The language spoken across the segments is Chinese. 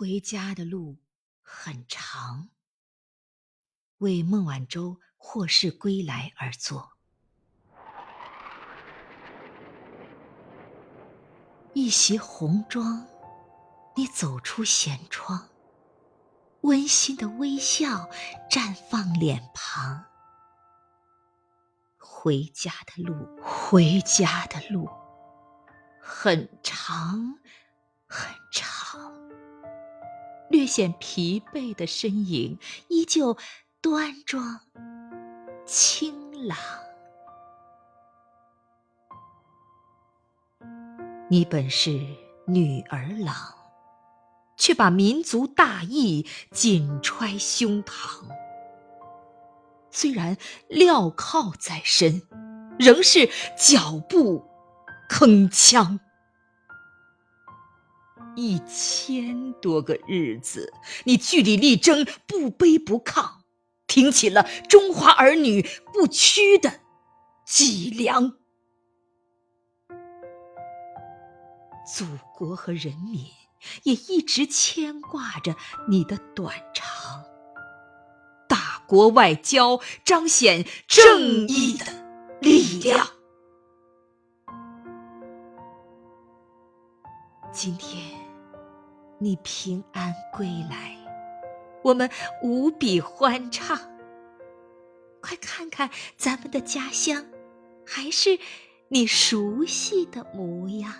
回家的路很长，为孟晚舟获释归来而作。一袭红妆，你走出舷窗，温馨的微笑绽放脸庞。回家的路，回家的路，很长，略显疲惫的身影，依旧端庄清朗。你本是女儿郎，却把民族大义紧揣胸膛。虽然镣铐在身，仍是脚步铿锵。一千多个日子，你据理力争，不卑不亢，挺起了中华儿女不屈的脊梁。祖国和人民也一直牵挂着你的短长。大国外交彰显正义的力量。今天你平安归来，我们无比欢畅。快看看咱们的家乡，还是你熟悉的模样。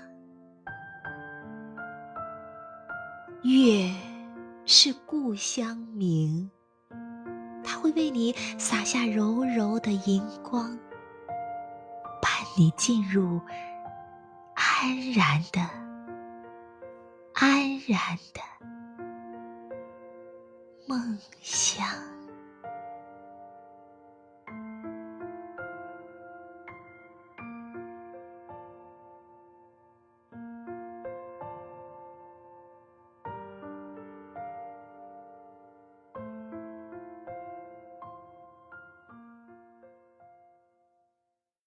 月是故乡明，它会为你洒下柔柔的银光，伴你进入安然的、安然的梦乡。